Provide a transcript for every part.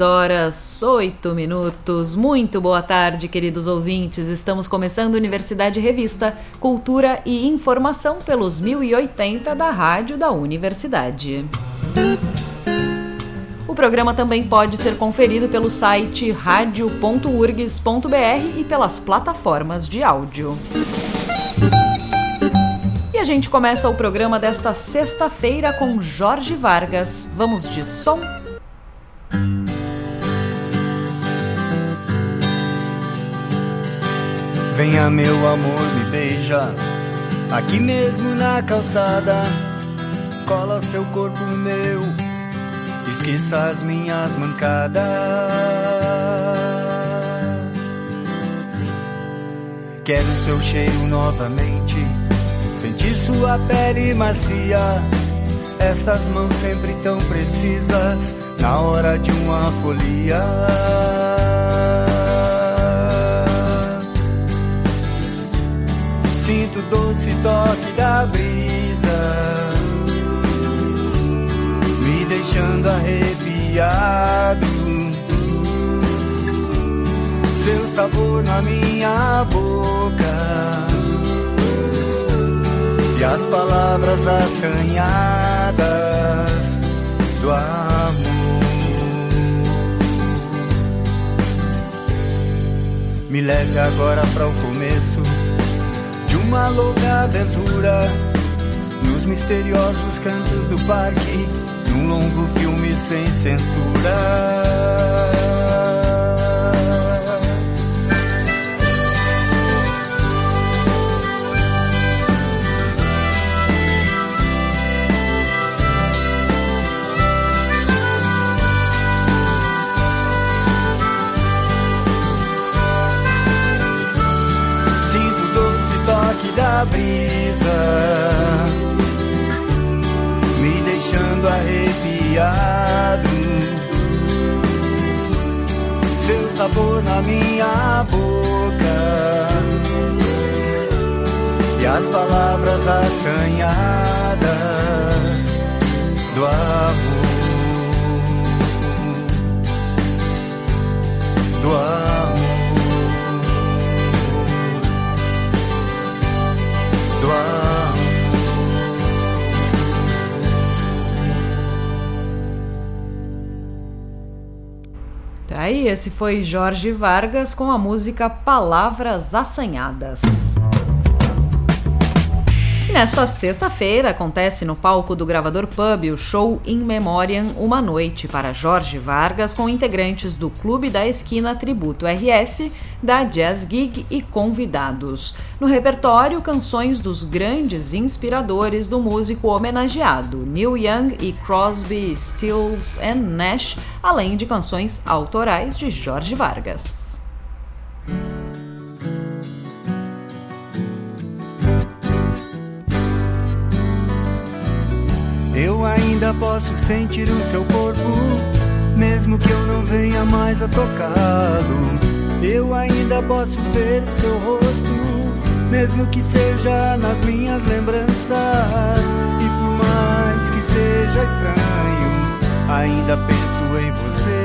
6 horas, 8 minutos. Muito boa tarde, queridos ouvintes. Estamos começando Universidade Revista, Cultura e Informação pelos 1080 da Rádio da Universidade. O programa também pode ser conferido pelo site radio.urgs.br e pelas plataformas de áudio. E a gente começa o programa desta sexta-feira com Jorge Vargas. Vamos de som Venha meu amor, me beija. Aqui mesmo na calçada Cola seu corpo no meu. Esqueça as minhas mancadas. Quero seu cheiro novamente. Sentir sua pele macia. Estas mãos sempre tão precisas Na hora de uma folia Doce toque da brisa, me deixando arrepiado. Seu sabor na minha boca e as palavras assanhadas do amor. Me leve agora para o começo uma longa aventura nos misteriosos cantos do parque, num longo filme sem censura. Brisa, me deixando arrepiado. Seu sabor na minha boca e as palavras assanhadas do amor. Do amor. Tá aí, esse foi Jorge Vargas com a música Palavras Assanhadas. E nesta sexta-feira acontece no palco do Gravador Pub o show In Memoriam Uma Noite para Jorge Vargas com integrantes do Clube da Esquina Tributo RS, da Jazz Gig e convidados. No repertório, canções dos grandes inspiradores do músico homenageado, Neil Young e Crosby, Stills and Nash, além de canções autorais de Jorge Vargas. Eu ainda posso sentir o seu corpo, mesmo que eu não venha mais a tocá-lo. Eu ainda posso ver o seu rosto, mesmo que seja nas minhas lembranças. E por mais que seja estranho, ainda penso em você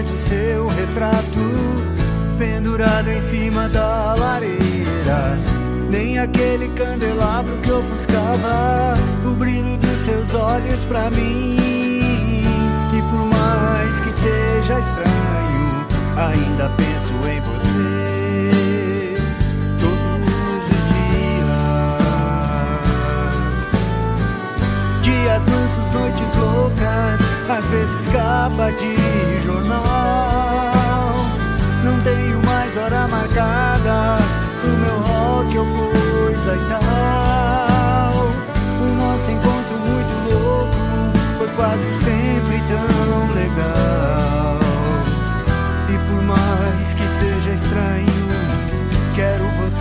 mais o seu retrato pendurado em cima da lareira. Nem aquele candelabro que eu buscava, o brilho dos seus olhos pra mim. E por mais que seja estranho, ainda penso em você. Mansos, noites loucas às vezes capa de jornal. Não tenho mais hora marcada, o meu rock ou coisa e tal. O nosso encontro muito louco foi quase sempre tão legal. E por mais que seja estranho, quero você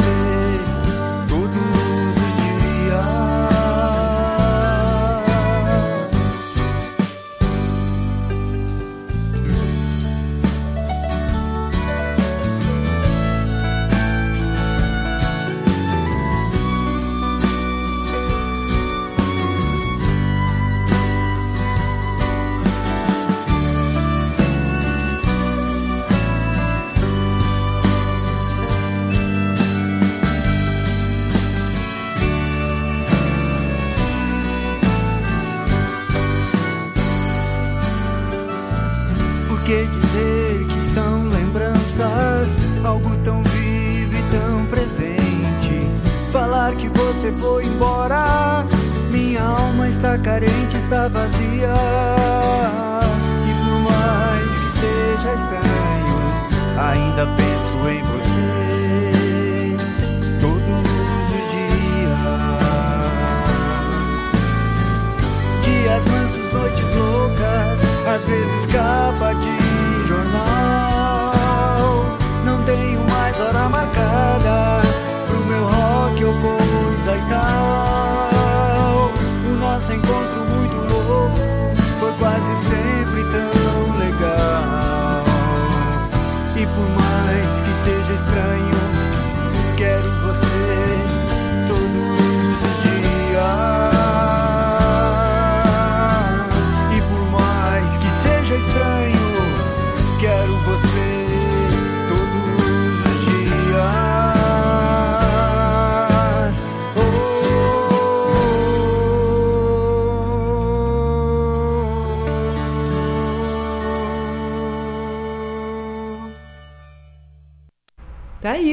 você foi embora. Minha alma está carente, está vazia. E por mais que seja estranho, ainda penso em você todos os dias. Dias mansos, noites loucas, às vezes capa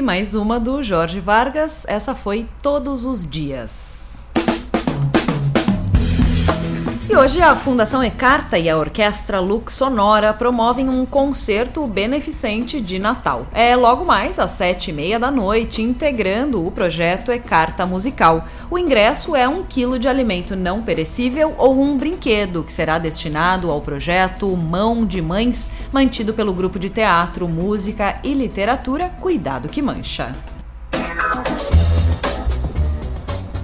mais uma do Jorge Vargas. Essa foi Todos os Dias. E hoje a Fundação Ecarta e a Orquestra Lux Sonora promovem um concerto beneficente de Natal. É logo mais às sete e meia da noite, integrando o projeto Ecarta Musical. O ingresso é um quilo de alimento não perecível ou um brinquedo que será destinado ao projeto Mão de Mães, mantido pelo grupo de teatro, música e literatura Cuidado que Mancha.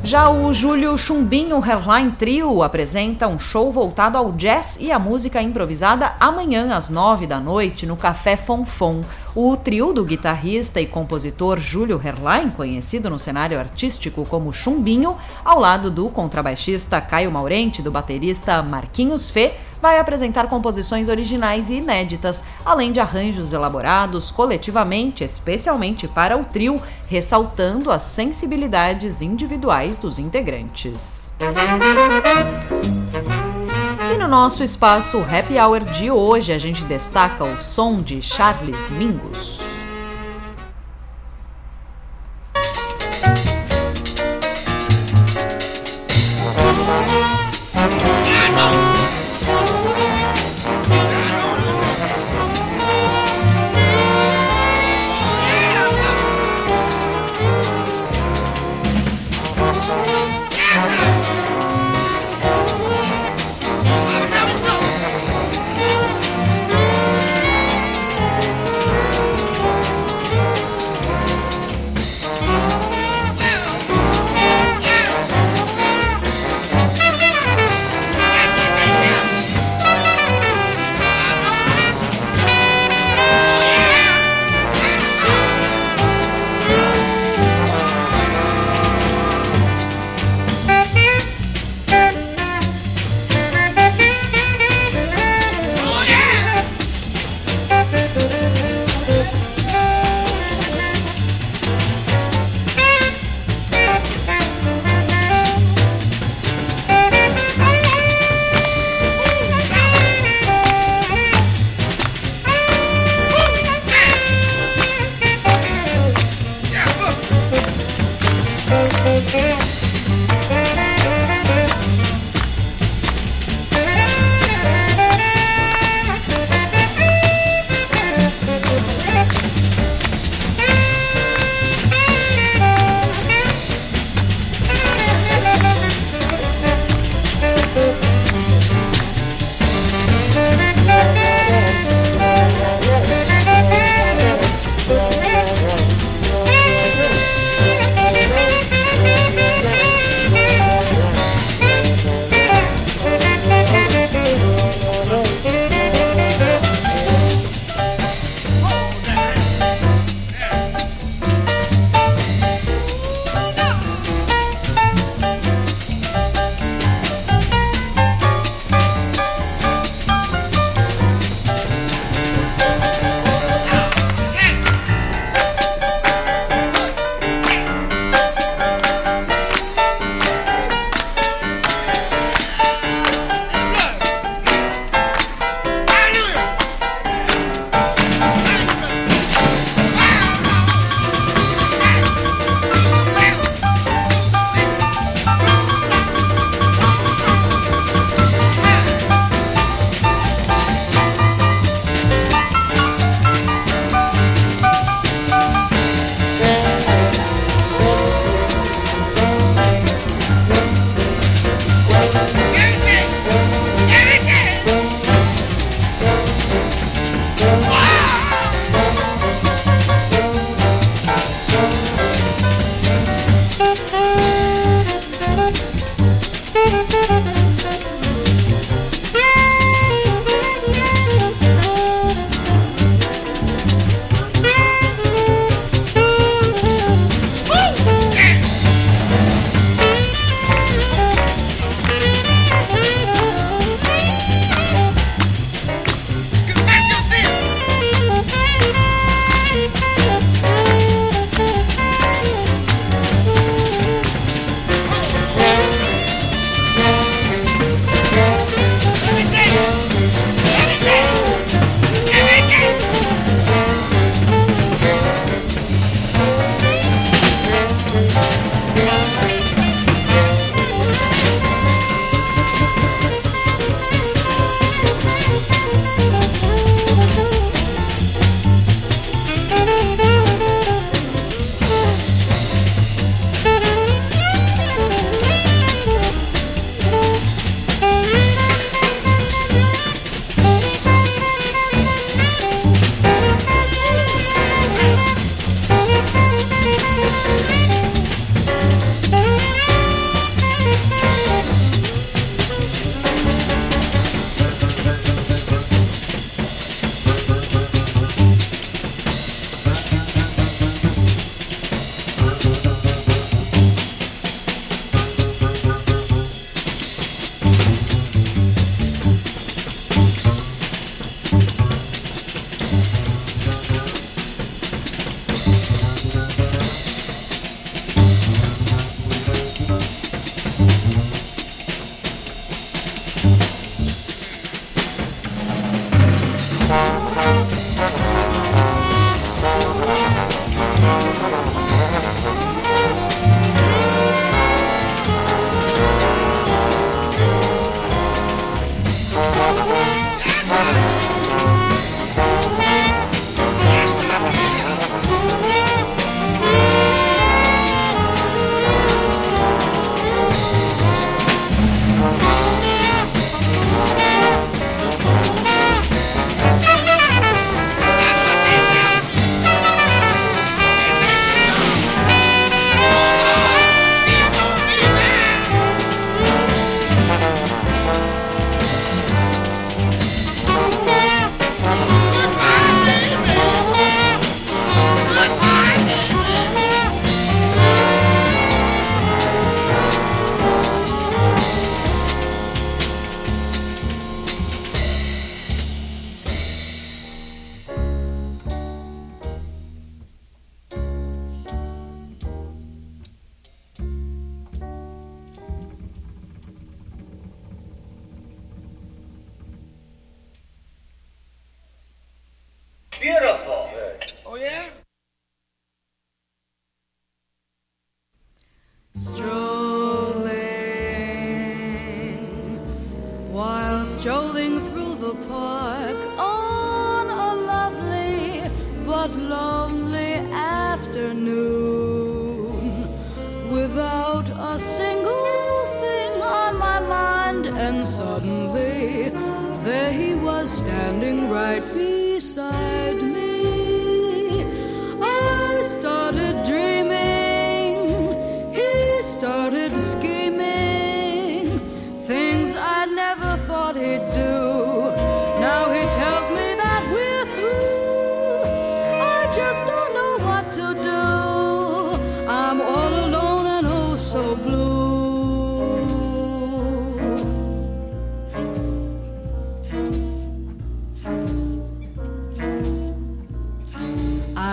Já o Júlio Chumbinho Hairline Trio apresenta um show voltado ao jazz e à música improvisada amanhã às nove da noite no Café Fonfon. O trio do guitarrista e compositor Júlio Hairline, conhecido no cenário artístico como Chumbinho, ao lado do contrabaixista Caio Maurente e do baterista Marquinhos Fê, vai apresentar composições originais e inéditas, além de arranjos elaborados coletivamente, especialmente para o trio, ressaltando as sensibilidades individuais dos integrantes. E no nosso espaço Happy Hour de hoje, a gente destaca o som de Charles Mingus.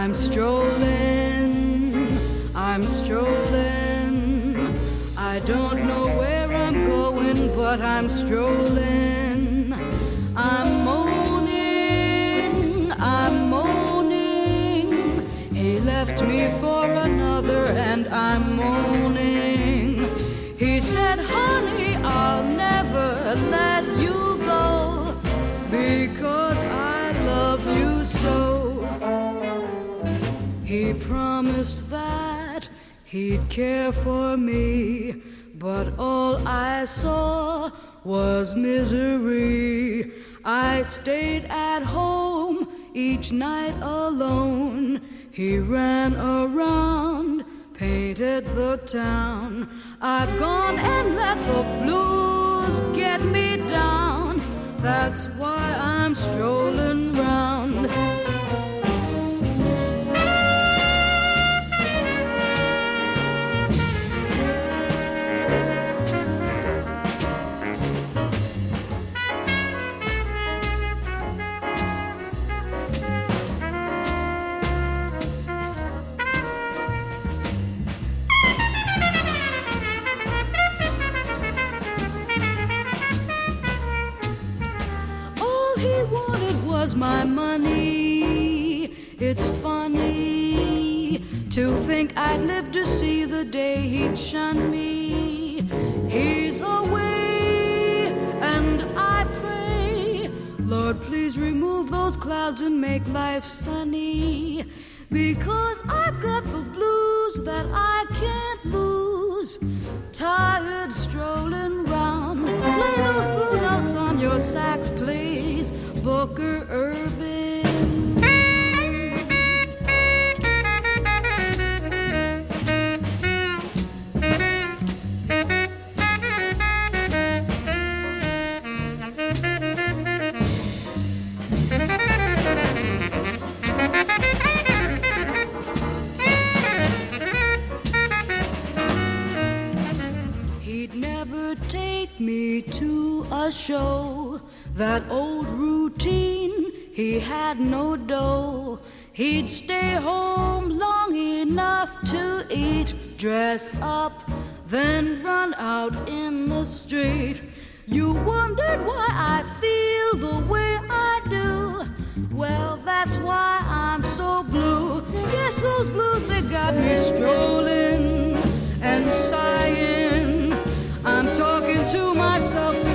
I'm strolling, I'm strolling. I don't know where I'm going, but I'm strolling. He'd care for me, but all I saw was misery. I stayed at home each night alone. He ran around, painted the town. I've gone and let the blues get me down. That's why I'm strolling was my money. It's funny to think I'd live to see the day he'd shun me. He's away, and I pray, Lord, please remove those clouds and make life sunny. Because I've got the blues that I can't lose. Tired strolling round. Play those blue notes on your sax, please. Booker Irving. Me to a show. That old routine, he had no dough. He'd stay home long enough to eat, dress up, then run out in the street. You wondered why I feel the way I do. Well, that's why I'm so blue. Yes, those blues, they got me strolling and sighing myself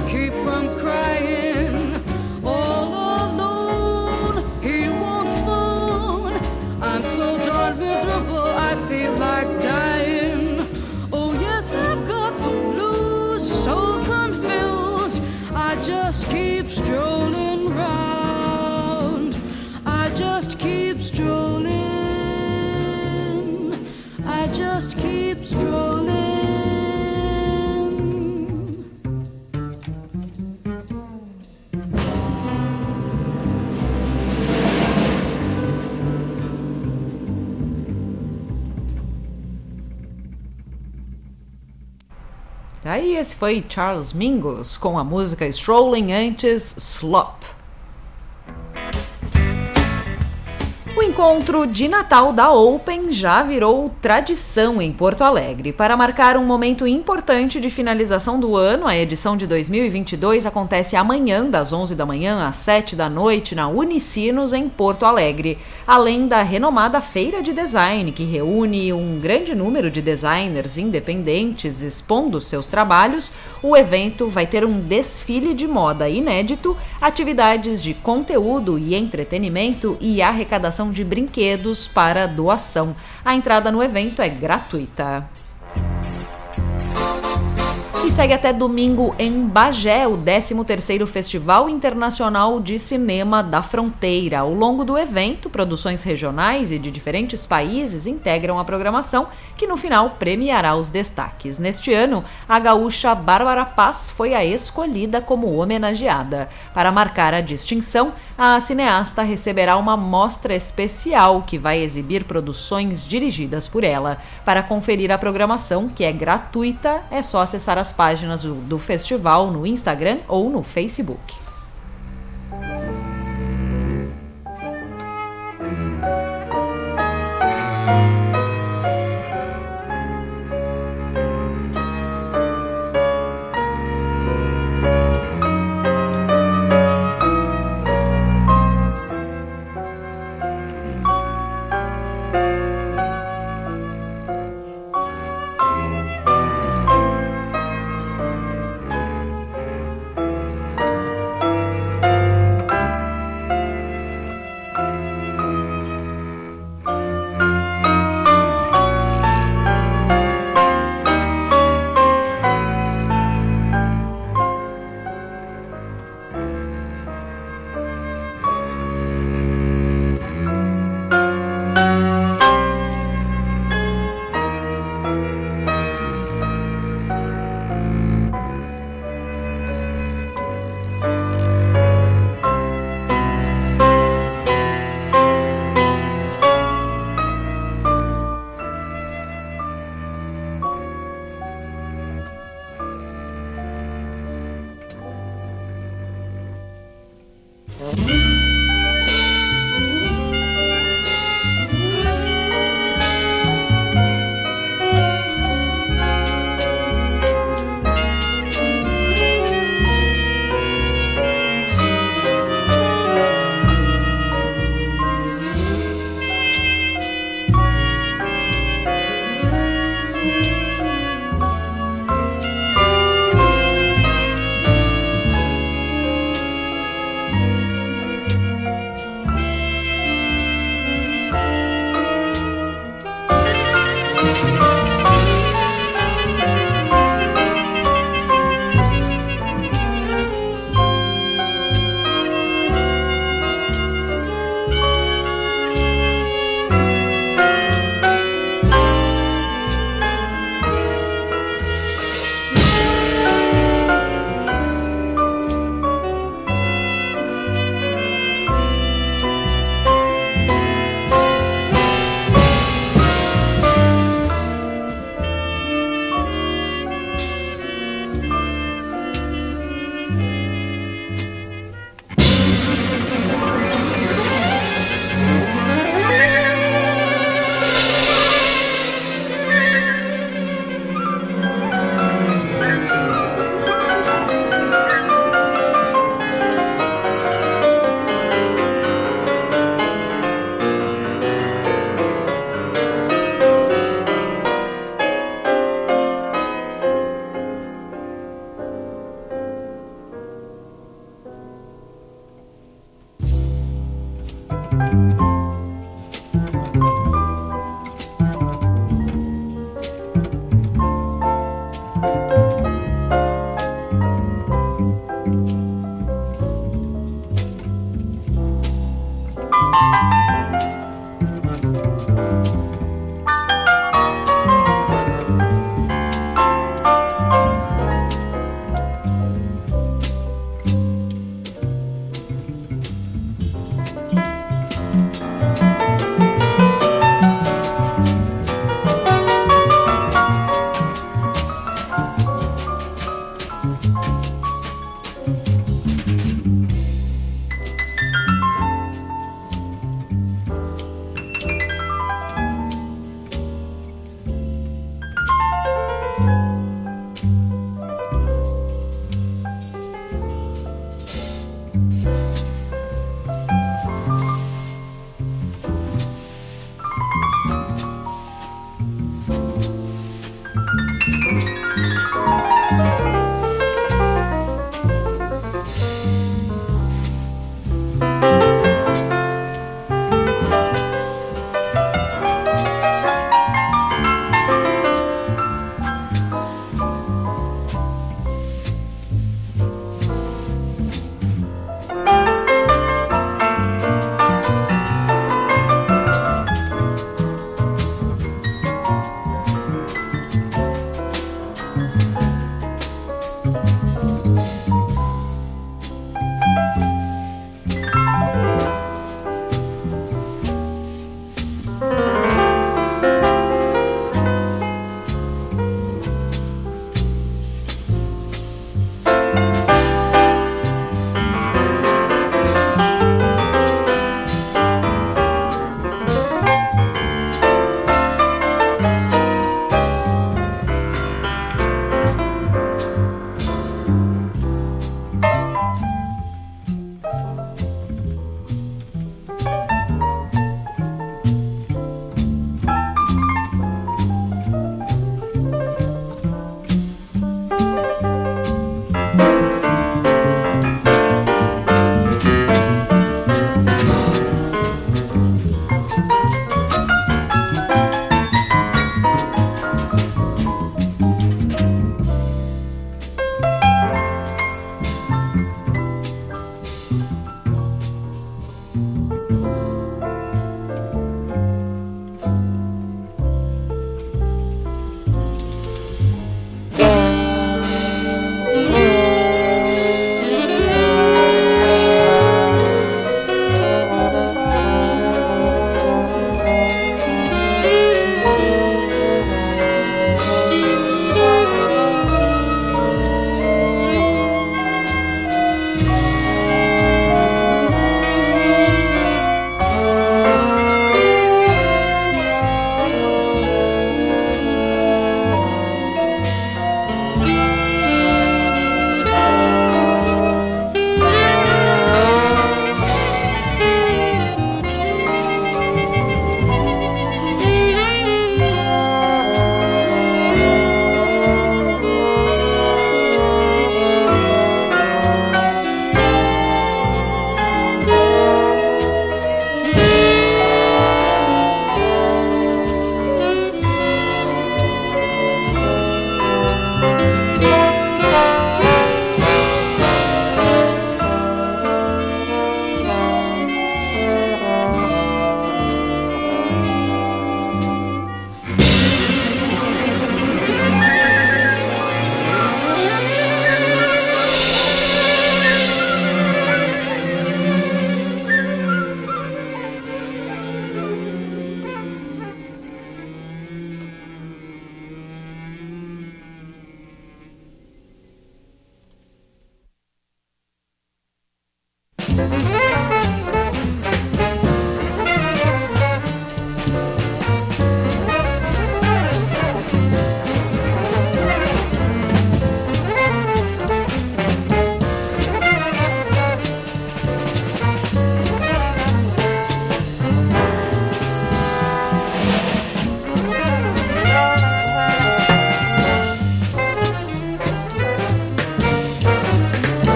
Aí esse foi Charles Mingus com a música Strolling antes Slop. Encontro de Natal da Open já virou tradição em Porto Alegre. Para marcar um momento importante de finalização do ano, a edição de 2022 acontece amanhã, das 11 da manhã às 7 da noite, na Unicinos, em Porto Alegre. Além da renomada Feira de Design, que reúne um grande número de designers independentes expondo seus trabalhos, o evento vai ter um desfile de moda inédito, atividades de conteúdo e entretenimento e arrecadação de brinquedos para doação. A entrada no evento é gratuita. E segue até domingo em Bagé, o 13º Festival Internacional de Cinema da Fronteira. Ao longo do evento, produções regionais e de diferentes países integram a programação, que no final premiará os destaques. Neste ano, a gaúcha Bárbara Paz foi a escolhida como homenageada. Para marcar a distinção, a cineasta receberá uma mostra especial que vai exibir produções dirigidas por ela. Para conferir a programação, que é gratuita, é só acessar as páginas do, do festival no Instagram ou no Facebook. Show.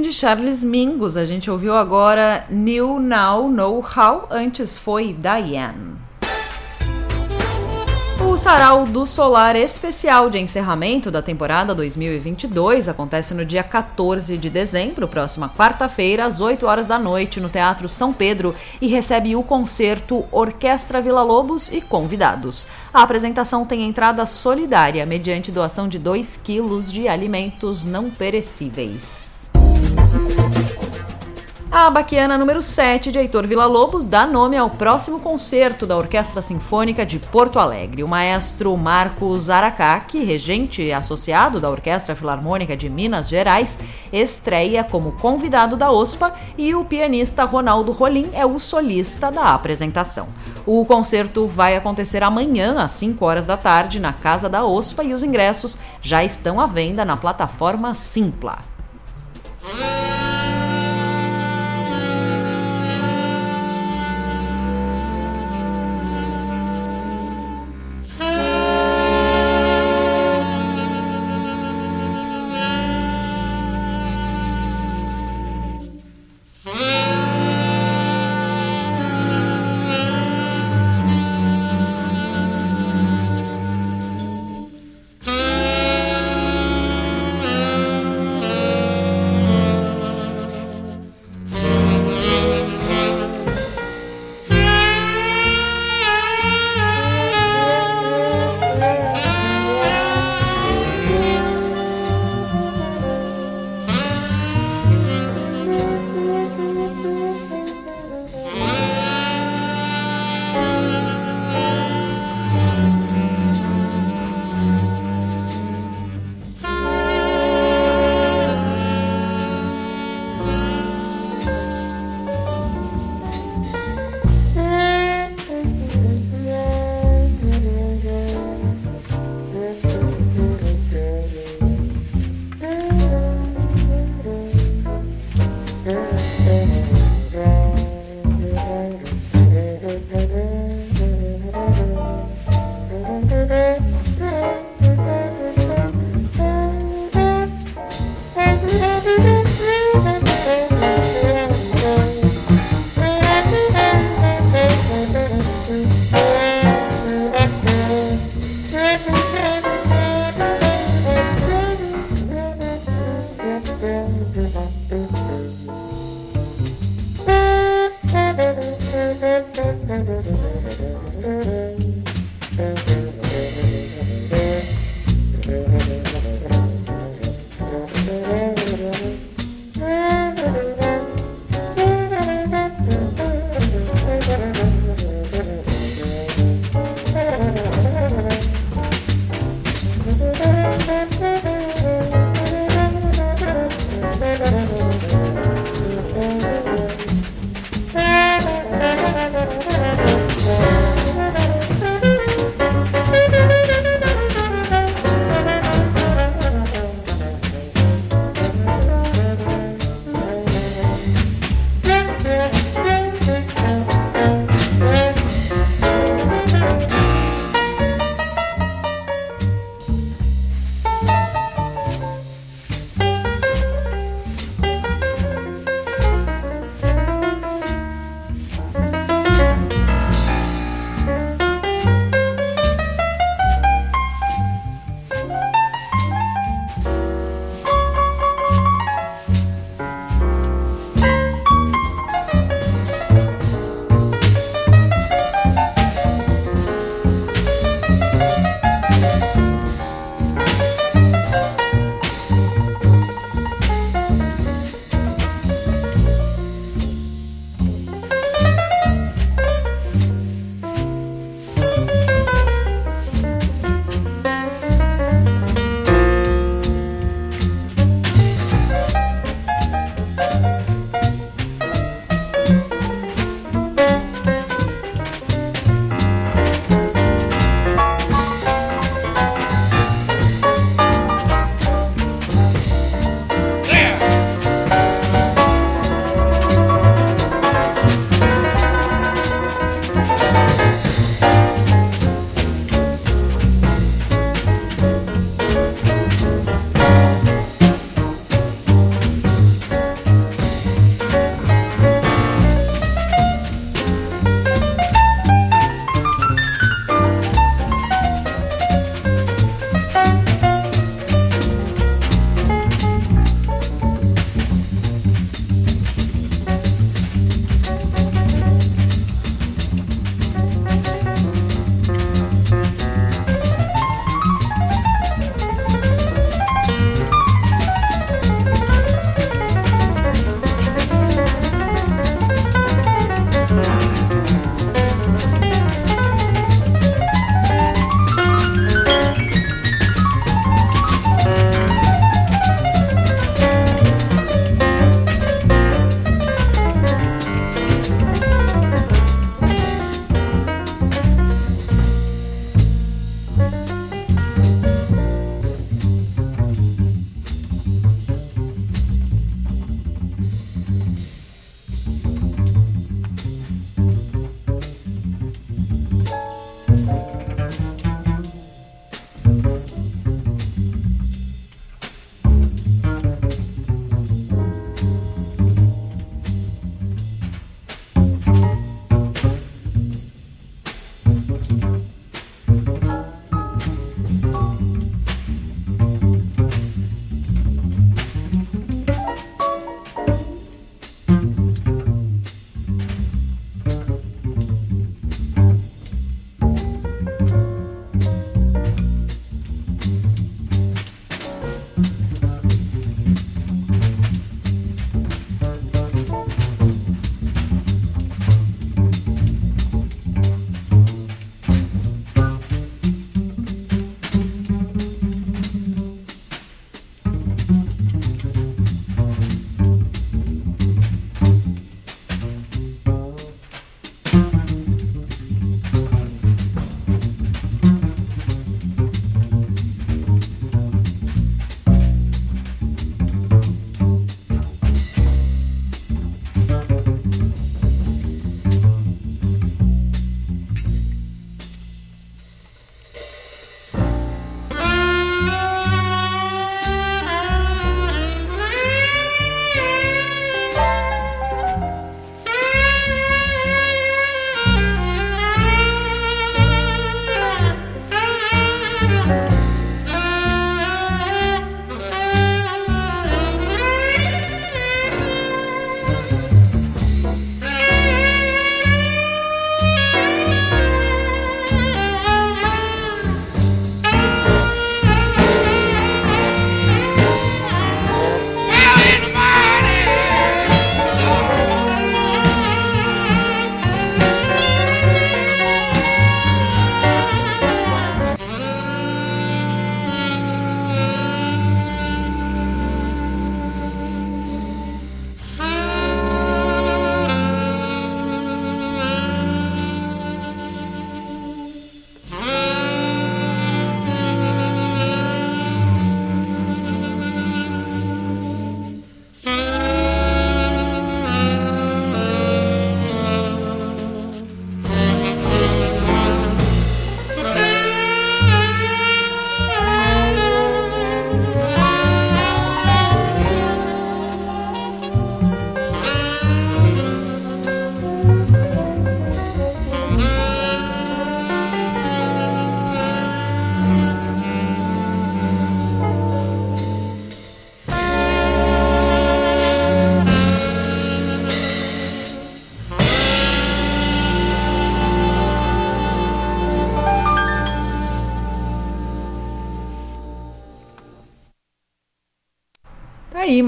de Charles Mingus. A gente ouviu agora New Now Know How, antes foi Diane. O Sarau do Solar especial de encerramento da temporada 2022 acontece no dia 14 de dezembro, próxima quarta-feira, às 8 horas da noite, no Teatro São Pedro, e recebe o concerto Orquestra Vila Lobos e convidados. A apresentação tem entrada solidária, mediante doação de 2 quilos de alimentos não perecíveis. A Baquiana número 7 de Heitor Villa-Lobos dá nome ao próximo concerto da Orquestra Sinfônica de Porto Alegre. O maestro Marcos Aracaki, regente associado da Orquestra Filarmônica de Minas Gerais, estreia como convidado da OSPA e o pianista Ronaldo Rolim é o solista da apresentação. O concerto vai acontecer amanhã às 5 horas da tarde na Casa da OSPA e os ingressos já estão à venda na plataforma Simpla.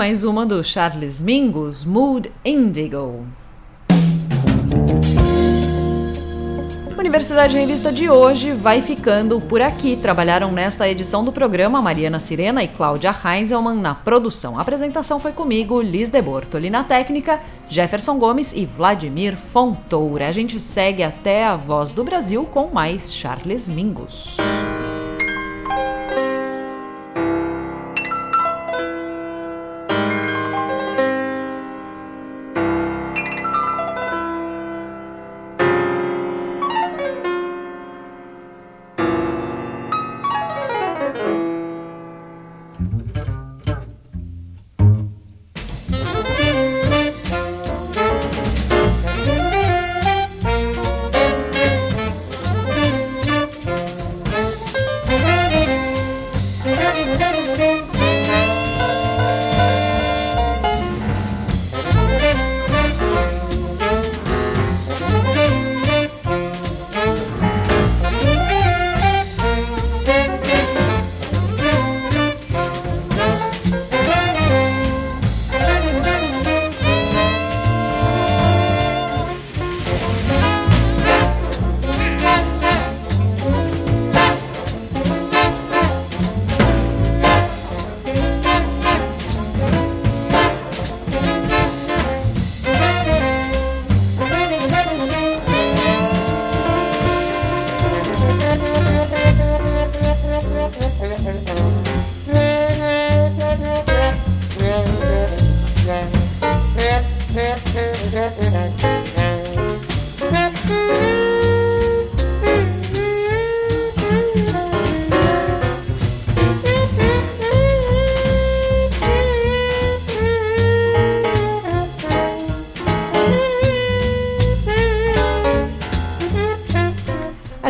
Mais uma do Charles Mingus, Mood Indigo. Universidade Revista de hoje vai ficando por aqui. Trabalharam nesta edição do programa Mariana Sirena e Cláudia Heinzelmann na produção. A apresentação foi comigo, Liz de Bortoli na técnica, Jefferson Gomes e Vladimir Fontoura. A gente segue até a Voz do Brasil com mais Charles Mingus.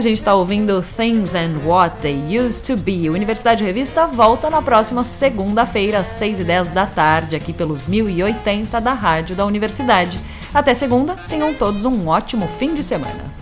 Gente está ouvindo Things and What They Used to Be. O Universidade Revista volta na próxima segunda-feira, às 6 e 10 da tarde, aqui pelos 1080 da Rádio da Universidade. Até segunda, tenham todos um ótimo fim de semana.